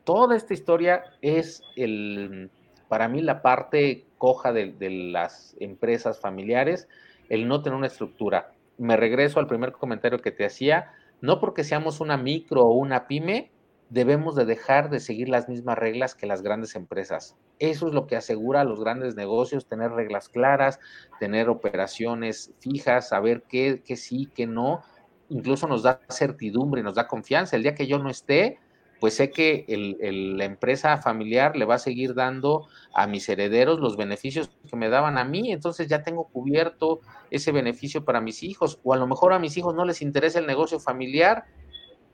Toda esta historia es el, para mí la parte coja de, las empresas familiares, el no tener una estructura. Me regreso al primer comentario que te hacía, no porque seamos una micro o una pyme, debemos de dejar de seguir las mismas reglas que las grandes empresas. Eso es lo que asegura a los grandes negocios, tener reglas claras, tener operaciones fijas, saber qué, qué sí, qué no. Incluso nos da certidumbre, nos da confianza. El día que yo no esté, pues sé que la empresa familiar le va a seguir dando a mis herederos los beneficios que me daban a mí, entonces ya tengo cubierto ese beneficio para mis hijos, o a lo mejor a mis hijos no les interesa el negocio familiar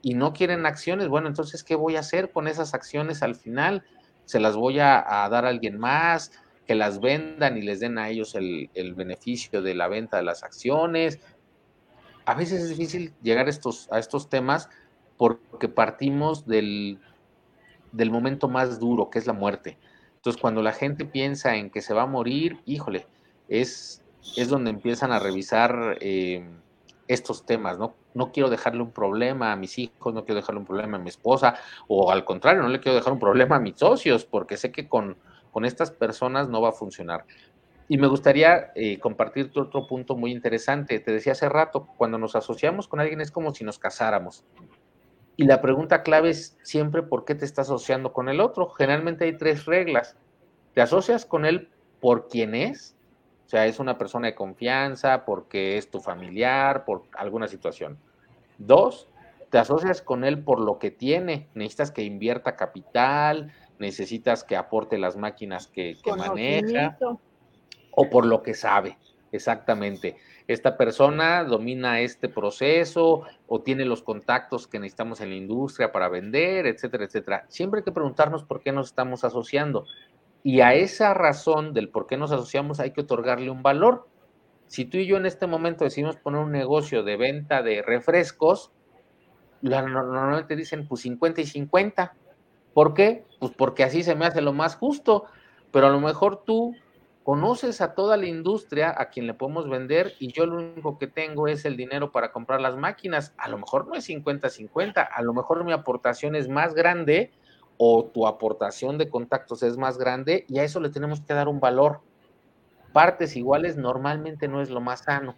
y no quieren acciones, bueno, entonces, ¿qué voy a hacer con esas acciones al final? ¿Se las voy a, dar a alguien más? que las vendan y les den a ellos el, el beneficio de la venta de las acciones. A veces es difícil llegar estos, a estos temas porque partimos del, del momento más duro, que es la muerte. Entonces, cuando la gente piensa en que se va a morir, híjole, es, es donde empiezan a revisar eh, estos temas, ¿no? No quiero dejarle un problema a mis hijos, no quiero dejarle un problema a mi esposa, o al contrario, no le quiero dejar un problema a mis socios, porque sé que con, con estas personas no va a funcionar. Y me gustaría eh, compartirte otro punto muy interesante. Te decía hace rato, cuando nos asociamos con alguien es como si nos casáramos. Y la pregunta clave es siempre por qué te estás asociando con el otro. Generalmente hay tres reglas. Te asocias con él por quién es, o sea, es una persona de confianza, porque es tu familiar, por alguna situación. Dos, te asocias con él por lo que tiene. Necesitas que invierta capital, necesitas que aporte las máquinas que, que maneja o por lo que sabe, exactamente. Esta persona domina este proceso o tiene los contactos que necesitamos en la industria para vender, etcétera, etcétera. Siempre hay que preguntarnos por qué nos estamos asociando. Y a esa razón del por qué nos asociamos hay que otorgarle un valor. Si tú y yo en este momento decidimos poner un negocio de venta de refrescos, normalmente dicen pues 50 y 50. ¿Por qué? Pues porque así se me hace lo más justo. Pero a lo mejor tú conoces a toda la industria a quien le podemos vender y yo lo único que tengo es el dinero para comprar las máquinas. A lo mejor no es 50-50, a lo mejor mi aportación es más grande o tu aportación de contactos es más grande y a eso le tenemos que dar un valor. Partes iguales normalmente no es lo más sano.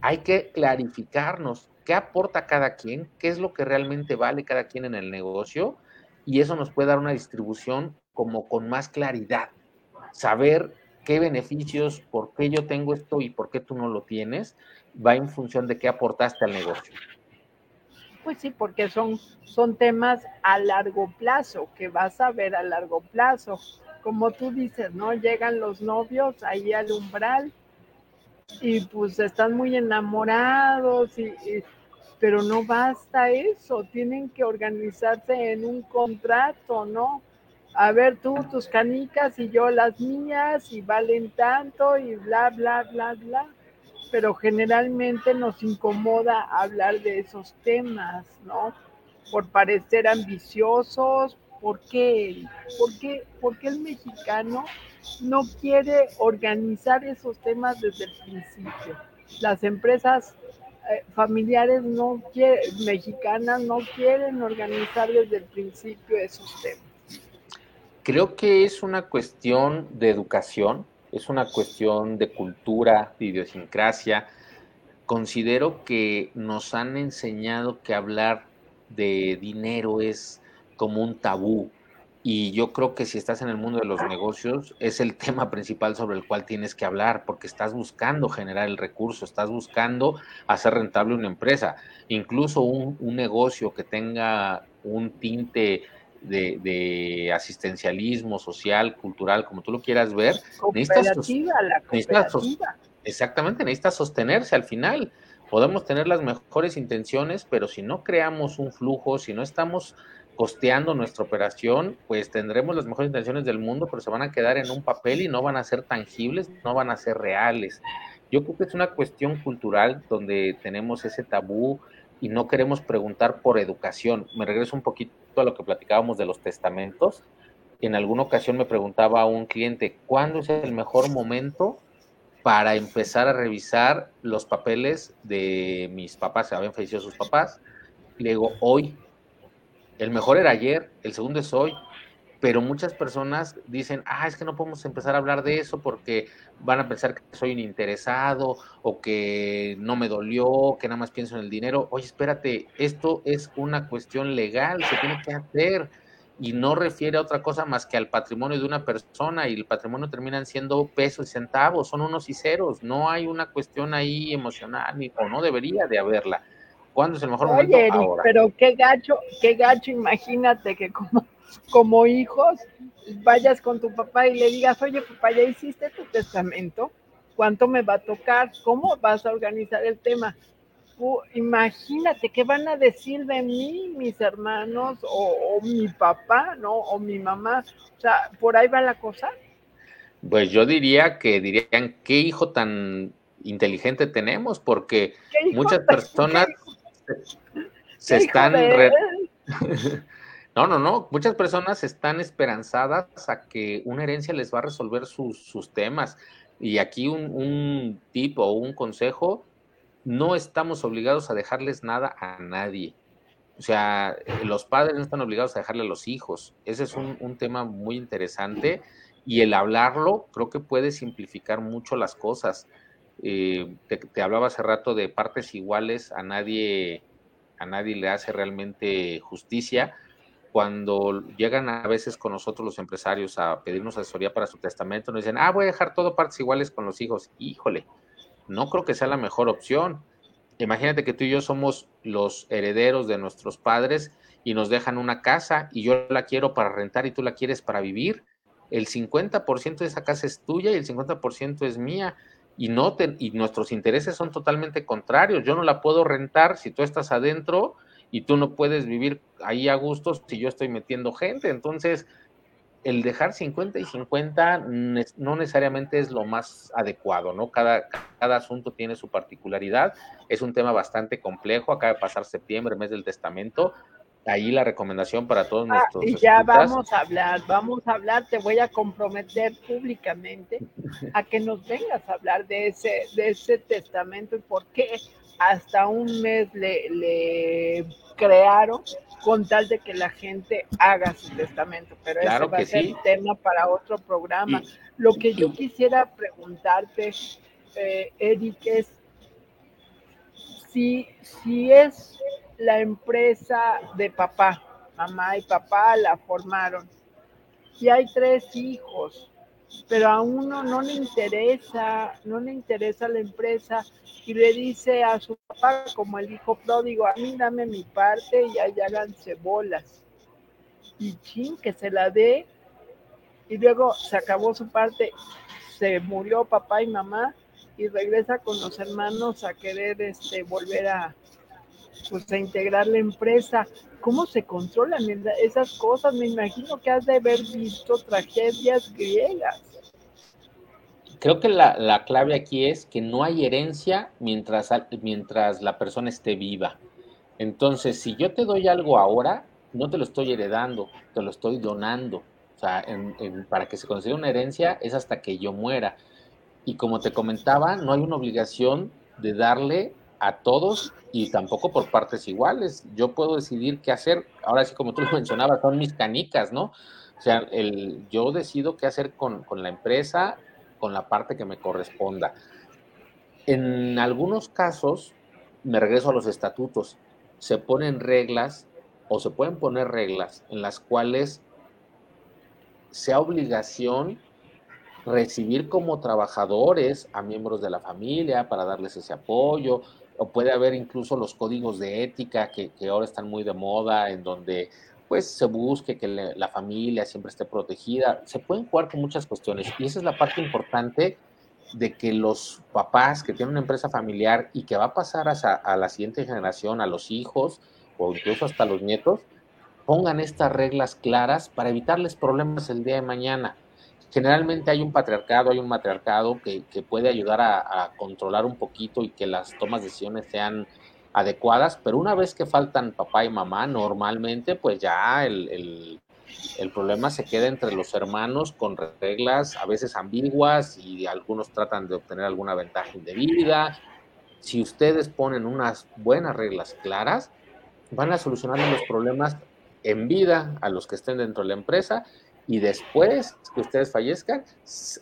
Hay que clarificarnos qué aporta cada quien, qué es lo que realmente vale cada quien en el negocio y eso nos puede dar una distribución como con más claridad. Saber qué beneficios, por qué yo tengo esto y por qué tú no lo tienes, va en función de qué aportaste al negocio. Pues sí, porque son, son temas a largo plazo, que vas a ver a largo plazo. Como tú dices, ¿no? Llegan los novios ahí al umbral y pues están muy enamorados, y, pero no basta eso, tienen que organizarse en un contrato, ¿no? a ver tú tus canicas y yo las mías y valen tanto y bla, bla, bla, bla. Pero generalmente nos incomoda hablar de esos temas, ¿no? Por parecer ambiciosos. ¿Por qué? ¿Por qué, ¿Por qué el mexicano no quiere organizar esos temas desde el principio? Las empresas eh, familiares no quieren, mexicanas no quieren organizar desde el principio esos temas. Creo que es una cuestión de educación, es una cuestión de cultura, de idiosincrasia. Considero que nos han enseñado que hablar de dinero es como un tabú. Y yo creo que si estás en el mundo de los negocios, es el tema principal sobre el cual tienes que hablar, porque estás buscando generar el recurso, estás buscando hacer rentable una empresa. Incluso un, negocio que tenga un tinte de, asistencialismo social, cultural, como tú lo quieras ver, necesitas, exactamente, necesita sostenerse al final. Podemos tener las mejores intenciones, pero si no creamos un flujo, si no estamos costeando nuestra operación, pues tendremos las mejores intenciones del mundo, pero se van a quedar en un papel y no van a ser tangibles, no van a ser reales. Yo creo que es una cuestión cultural donde tenemos ese tabú, y no queremos preguntar por educación. Me regreso un poquito a lo que platicábamos de los testamentos. En alguna ocasión me preguntaba a un cliente, ¿cuándo es el mejor momento para empezar a revisar los papeles de mis papás? Se habían fallecido sus papás. le digo, hoy. El mejor era ayer, el segundo es hoy pero muchas personas dicen, ah, es que no podemos empezar a hablar de eso porque van a pensar que soy un interesado o que no me dolió, que nada más pienso en el dinero. Oye, espérate, esto es una cuestión legal, se tiene que hacer y no refiere a otra cosa más que al patrimonio de una persona y el patrimonio terminan siendo pesos y centavos, son unos y ceros, no hay una cuestión ahí emocional ni, o no debería de haberla. ¿Cuándo es el mejor momento? Ahora. pero qué gacho, qué gacho, imagínate que como como hijos vayas con tu papá y le digas, oye papá, ya hiciste tu testamento, ¿cuánto me va a tocar? ¿Cómo vas a organizar el tema? imagínate qué van a decir de mí mis hermanos o, mi papá, ¿no? O mi mamá. O sea, por ahí va la cosa. Pues yo diría que dirían, qué hijo tan inteligente tenemos, porque muchas personas se, están... *laughs* No, no, no. Muchas personas están esperanzadas a que una herencia les va a resolver sus, temas. Y aquí un, un tip o un consejo, no estamos obligados a dejarles nada a nadie. O sea, los padres no están obligados a dejarle a los hijos. Ese es un, tema muy interesante y el hablarlo creo que puede simplificar mucho las cosas. Eh, te, te, hablaba hace rato de partes iguales, a nadie, a nadie le hace realmente justicia cuando llegan a veces con nosotros los empresarios a pedirnos asesoría para su testamento, nos dicen, ah, voy a dejar todo partes iguales con los hijos. Híjole, no creo que sea la mejor opción. Imagínate que tú y yo somos los herederos de nuestros padres y nos dejan una casa y yo la quiero para rentar y tú la quieres para vivir, el 50% de esa casa es tuya y el 50% es mía. Y, no y nuestros intereses son totalmente contrarios. Yo no la puedo rentar si tú estás adentro y tú no puedes vivir ahí a gusto si yo estoy metiendo gente. Entonces, el dejar 50 y 50 no necesariamente es lo más adecuado, ¿no? Cada, cada asunto tiene su particularidad. Es un tema bastante complejo. Acaba de pasar septiembre, mes del testamento ahí la recomendación para todos ah, nuestros. Y ya vamos a hablar, vamos a hablar, te voy a comprometer públicamente a que nos vengas a hablar de ese, de ese testamento y por qué hasta un mes le, le crearon con tal de que la gente haga su testamento. Pero eso va a ser tema para otro programa. Lo que yo quisiera preguntarte, eh, Eric, es si, si es la empresa de papá, mamá y papá la formaron. Y hay tres hijos, pero a uno no le interesa, no le interesa la empresa y le dice a su papá, como el hijo pródigo, a mí dame mi parte y allá háganse bolas. Y chin, que se la dé. Y luego se acabó su parte, se murió papá y mamá y regresa con los hermanos a querer este, volver a, pues a integrar la empresa. ¿Cómo se controlan esas cosas? Me imagino que has de haber visto tragedias griegas. Creo que la, clave aquí es que no hay herencia mientras, mientras la persona esté viva. Entonces, si yo te doy algo ahora, no te lo estoy heredando, te lo estoy donando. O sea, para que se considere una herencia es hasta que yo muera. Y como te comentaba, no hay una obligación de darle a todos y tampoco por partes iguales. Yo puedo decidir qué hacer. Ahora sí, como tú lo *laughs* mencionabas, son mis canicas, ¿no? O sea, el, yo decido qué hacer con, con la empresa, con la parte que me corresponda. En algunos casos, me regreso a los estatutos, se ponen reglas o se pueden poner reglas en las cuales sea obligación recibir como trabajadores a miembros de la familia para darles ese apoyo, o puede haber incluso los códigos de ética que, ahora están muy de moda, en donde pues se busque que la familia siempre esté protegida. Se pueden jugar con muchas cuestiones y esa es la parte importante de que los papás que tienen una empresa familiar y que va a pasar a, a la siguiente generación, a los hijos o incluso hasta los nietos, pongan estas reglas claras para evitarles problemas el día de mañana generalmente hay un patriarcado, hay un matriarcado que, puede ayudar a, controlar un poquito y que las tomas de decisiones sean adecuadas, pero una vez que faltan papá y mamá, normalmente pues ya el, problema se queda entre los hermanos con reglas a veces ambiguas y algunos tratan de obtener alguna ventaja indebida. Si ustedes ponen unas buenas reglas claras, van a solucionar los problemas en vida a los que estén dentro de la empresa y después que ustedes fallezcan,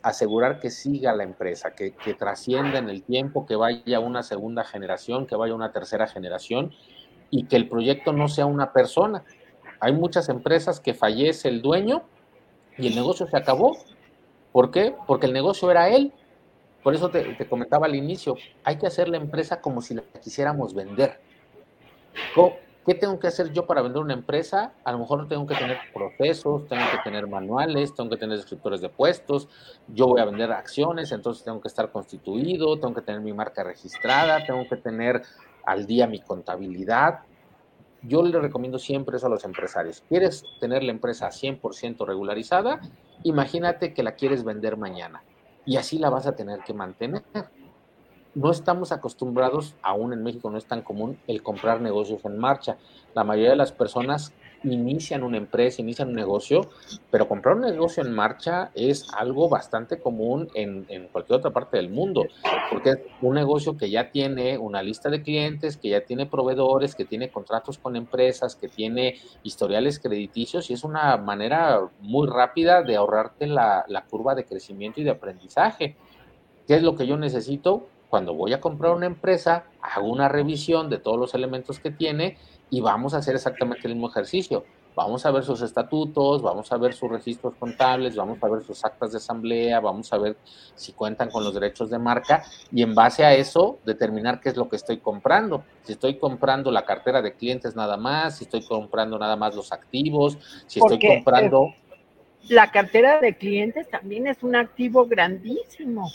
asegurar que siga la empresa, que, trascienda en el tiempo, que vaya una segunda generación, que vaya una tercera generación y que el proyecto no sea una persona. Hay muchas empresas que fallece el dueño y el negocio se acabó. ¿Por qué? Porque el negocio era él. Por eso te, te comentaba al inicio, hay que hacer la empresa como si la quisiéramos vender. ¿Qué tengo que hacer yo para vender una empresa? A lo mejor tengo que tener procesos, tengo que tener manuales, tengo que tener descriptores de puestos, yo voy a vender acciones, entonces tengo que estar constituido, tengo que tener mi marca registrada, tengo que tener al día mi contabilidad. Yo le recomiendo siempre eso a los empresarios. ¿Quieres tener la empresa 100% regularizada? Imagínate que la quieres vender mañana y así la vas a tener que mantener no estamos acostumbrados, aún en México no es tan común, el comprar negocios en marcha. La mayoría de las personas inician una empresa, inician un negocio, pero comprar un negocio en marcha es algo bastante común en, cualquier otra parte del mundo, porque es un negocio que ya tiene una lista de clientes, que ya tiene proveedores, que tiene contratos con empresas, que tiene historiales crediticios y es una manera muy rápida de ahorrarte la, la curva de crecimiento y de aprendizaje. ¿Qué es lo que yo necesito? Cuando voy a comprar una empresa, hago una revisión de todos los elementos que tiene y vamos a hacer exactamente el mismo ejercicio. vamos a ver sus estatutos, vamos a ver sus registros contables, vamos a ver sus actas de asamblea, vamos a ver si cuentan con los derechos de marca y en base a eso determinar qué es lo que estoy comprando. Si estoy comprando la cartera de clientes nada más, si estoy comprando nada más los activos, si estoy comprando... Eh, la cartera de clientes también es un activo grandísimo.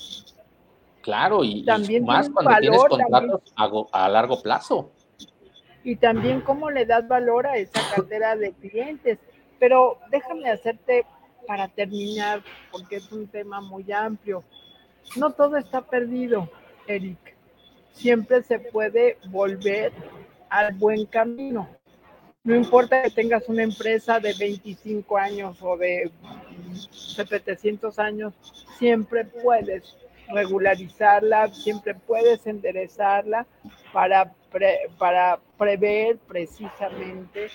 Claro, y, también más cuando tienes contratos a largo plazo y también cómo le das valor a esa cartera de clientes. Pero déjame hacerte para terminar, porque es un tema muy amplio. No todo está perdido, Eric. Siempre se puede volver al buen camino. No importa que tengas una empresa de 25 años o de 700 años, siempre puedes regularizarla, siempre puedes enderezarla para, para prever precisamente,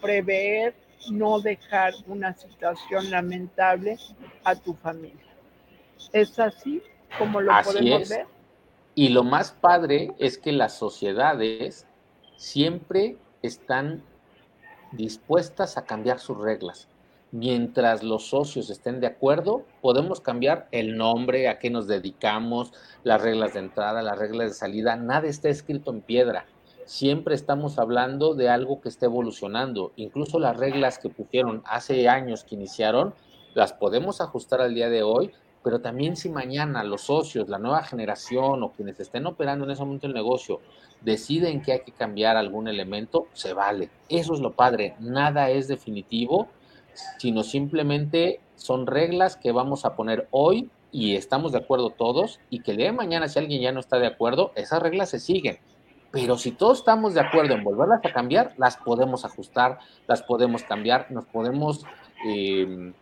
prever no dejar una situación lamentable a tu familia. ¿Es así como lo podemos ver? Y lo más padre es que las sociedades siempre están dispuestas a cambiar sus reglas mientras los socios estén de acuerdo, podemos cambiar el nombre, a qué nos dedicamos, las reglas de entrada, las reglas de salida, nada está escrito en piedra. Siempre estamos hablando de algo que está evolucionando. Incluso las reglas que pusieron hace años que iniciaron, las podemos ajustar al día de hoy, pero también si mañana los socios, la nueva generación o quienes estén operando en ese momento el negocio deciden que hay que cambiar algún elemento, se vale. Eso es lo padre. Nada es definitivo sino simplemente son reglas que vamos a poner hoy y estamos de acuerdo todos y que el de mañana si alguien ya no está de acuerdo, esas reglas se siguen. Pero si todos estamos de acuerdo en volverlas a cambiar, las podemos ajustar, las podemos cambiar, nos podemos eh,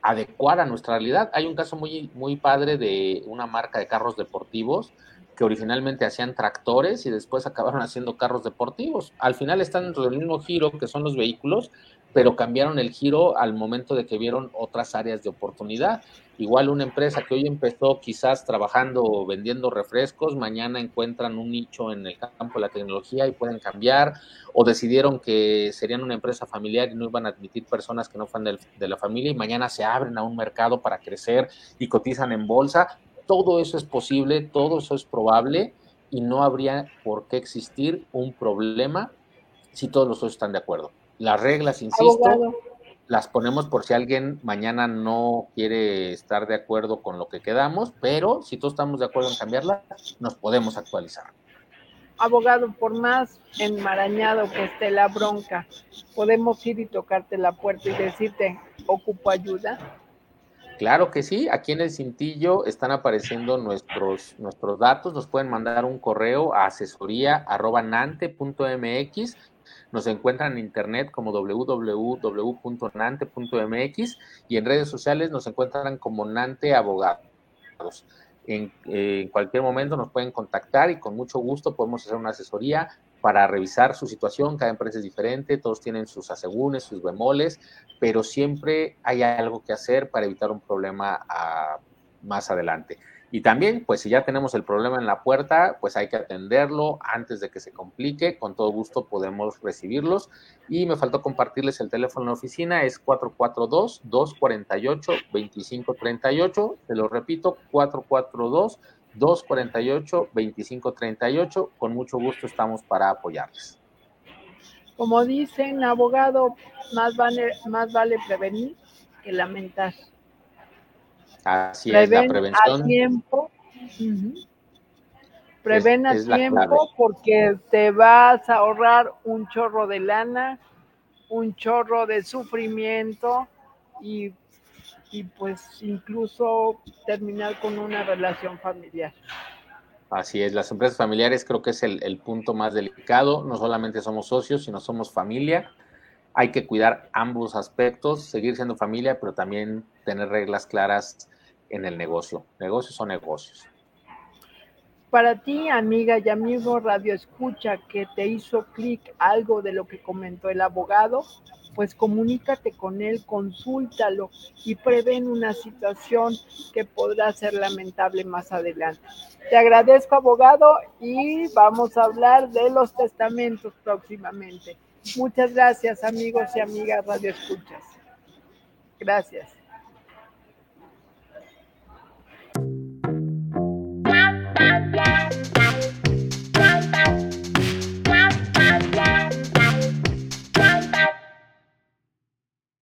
adecuar a nuestra realidad. Hay un caso muy, muy padre de una marca de carros deportivos que originalmente hacían tractores y después acabaron haciendo carros deportivos. Al final están dentro del mismo giro que son los vehículos, pero cambiaron el giro al momento de que vieron otras áreas de oportunidad. Igual una empresa que hoy empezó quizás trabajando vendiendo refrescos, mañana encuentran un nicho en el campo de la tecnología y pueden cambiar, o decidieron que serían una empresa familiar y no iban a admitir personas que no fueran de la familia y mañana se abren a un mercado para crecer y cotizan en bolsa. Todo eso es posible, todo eso es probable y no habría por qué existir un problema si todos los socios están de acuerdo. Las reglas, insisto, las ponemos por si alguien mañana no quiere estar de acuerdo con lo que quedamos, pero si todos estamos de acuerdo en cambiarlas, nos podemos actualizar. Abogado, por más enmarañado que esté la bronca, podemos ir y tocarte la puerta y decirte, ocupo ayuda. Claro que sí, aquí en el cintillo están apareciendo nuestros, nuestros datos, nos pueden mandar un correo a asesoría.nante.mx nos encuentran en internet como www.nante.mx y en redes sociales nos encuentran como Nante Abogados. En, eh, en, cualquier momento nos pueden contactar y con mucho gusto podemos hacer una asesoría para revisar su situación. Cada empresa es diferente, todos tienen sus asegúnes, sus bemoles, pero siempre hay algo que hacer para evitar un problema ah, más adelante. Y también, pues si ya tenemos el problema en la puerta, pues hay que atenderlo antes de que se complique. Con todo gusto podemos recibirlos. Y me faltó compartirles el teléfono en la oficina, es 442-248-2538. Te lo repito, 442-248-2538. Con mucho gusto estamos para apoyarles. Como dicen, abogado, más vale, más vale prevenir que lamentar. Así es, la prevención. A tiempo. Preven a tiempo porque te vas a ahorrar un chorro de lana, un chorro de sufrimiento y, y pues incluso terminar con una relación familiar. Así es, las empresas familiares creo que es el, el, punto más delicado. No solamente somos socios, sino somos familia. Hay que cuidar ambos aspectos, seguir siendo familia, pero también tener reglas claras en el negocio. Negocios son negocios. Para ti, amiga y amigo Radio Escucha, que te hizo clic algo de lo que comentó el abogado, pues comunícate con él, consúltalo y prevén una situación que podrá ser lamentable más adelante. Te agradezco, abogado, y vamos a hablar de los testamentos próximamente. Muchas gracias, amigos y amigas Radio Escuchas. Gracias. 大家